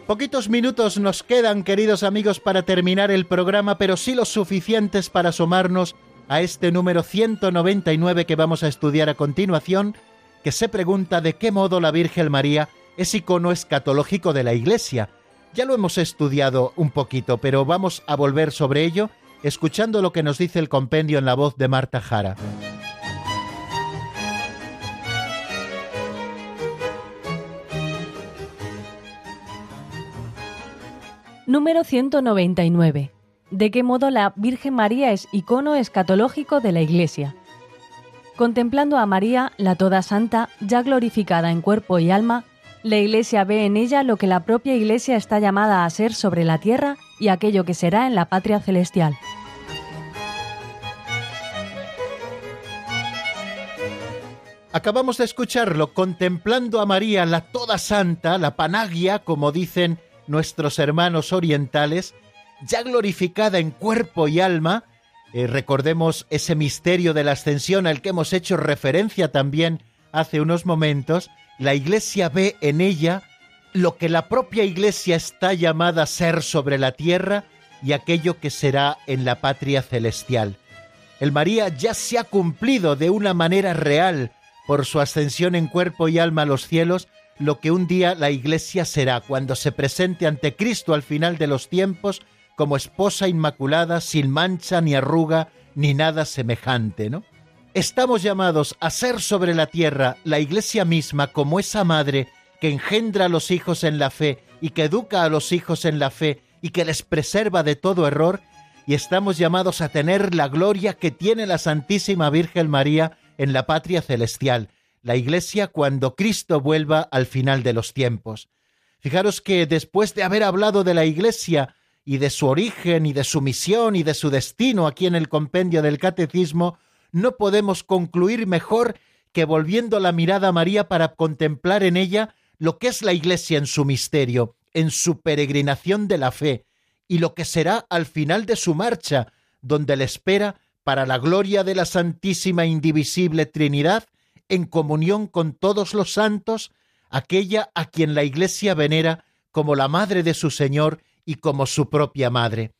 Poquitos minutos nos quedan, queridos amigos, para terminar el programa, pero sí los suficientes para asomarnos a este número 199 que vamos a estudiar a continuación, que se pregunta de qué modo la Virgen María es icono escatológico de la Iglesia. Ya lo hemos estudiado un poquito, pero vamos a volver sobre ello escuchando lo que nos dice el compendio en la voz de Marta Jara. Número 199. ¿De qué modo la Virgen María es icono escatológico de la Iglesia? Contemplando a María, la Toda Santa, ya glorificada en cuerpo y alma, la Iglesia ve en ella lo que la propia Iglesia está llamada a ser sobre la tierra y aquello que será en la patria celestial. Acabamos de escucharlo contemplando a María, la Toda Santa, la Panagia, como dicen nuestros hermanos orientales, ya glorificada en cuerpo y alma. Eh, recordemos ese misterio de la ascensión al que hemos hecho referencia también hace unos momentos. La Iglesia ve en ella lo que la propia Iglesia está llamada a ser sobre la tierra y aquello que será en la patria celestial. El María ya se ha cumplido de una manera real por su ascensión en cuerpo y alma a los cielos lo que un día la Iglesia será cuando se presente ante Cristo al final de los tiempos como esposa inmaculada, sin mancha ni arruga ni nada semejante, ¿no? Estamos llamados a ser sobre la tierra la Iglesia misma como esa madre que engendra a los hijos en la fe y que educa a los hijos en la fe y que les preserva de todo error, y estamos llamados a tener la gloria que tiene la Santísima Virgen María en la patria celestial, la Iglesia cuando Cristo vuelva al final de los tiempos. Fijaros que después de haber hablado de la Iglesia y de su origen y de su misión y de su destino aquí en el compendio del Catecismo, no podemos concluir mejor que volviendo la mirada a María para contemplar en ella lo que es la Iglesia en su misterio, en su peregrinación de la fe, y lo que será al final de su marcha, donde le espera para la gloria de la Santísima Indivisible Trinidad, en comunión con todos los santos, aquella a quien la Iglesia venera como la madre de su Señor y como su propia madre.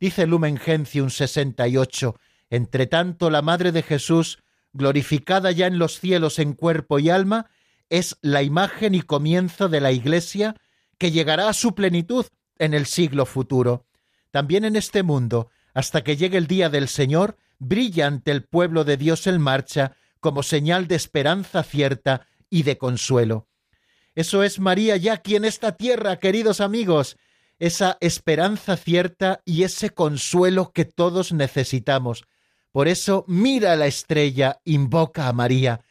Dice Lumen Gentium 68, entre tanto la madre de Jesús, glorificada ya en los cielos en cuerpo y alma, es la imagen y comienzo de la Iglesia que llegará a su plenitud en el siglo futuro. También en este mundo, hasta que llegue el día del Señor, brilla ante el pueblo de Dios en marcha como señal de esperanza cierta y de consuelo. Eso es María ya aquí en esta tierra, queridos amigos, esa esperanza cierta y ese consuelo que todos necesitamos. Por eso mira a la estrella, invoca a María,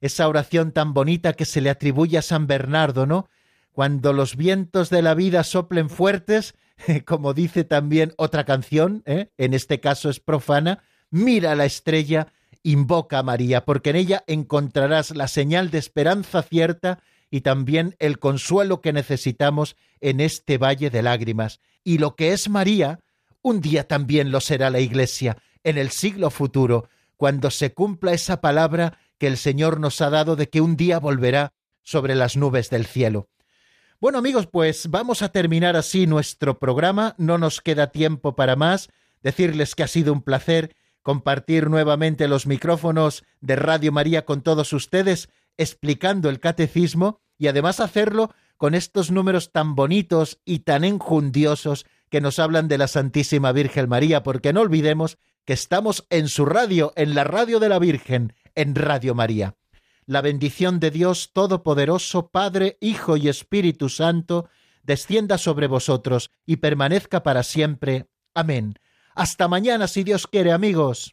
esa oración tan bonita que se le atribuye a San Bernardo, ¿no? Cuando los vientos de la vida soplen fuertes, como dice también otra canción, ¿eh? en este caso es profana, mira a la estrella, invoca a María, porque en ella encontrarás la señal de esperanza cierta y también el consuelo que necesitamos en este valle de lágrimas. Y lo que es María, un día también lo será la Iglesia, en el siglo futuro, cuando se cumpla esa palabra que el Señor nos ha dado de que un día volverá sobre las nubes del cielo. Bueno amigos, pues vamos a terminar así nuestro programa, no nos queda tiempo para más, decirles que ha sido un placer compartir nuevamente los micrófonos de Radio María con todos ustedes, explicando el catecismo y además hacerlo con estos números tan bonitos y tan enjundiosos que nos hablan de la Santísima Virgen María, porque no olvidemos que estamos en su radio, en la radio de la Virgen, en Radio María. La bendición de Dios Todopoderoso, Padre, Hijo y Espíritu Santo, descienda sobre vosotros y permanezca para siempre. Amén. Hasta mañana, si Dios quiere, amigos.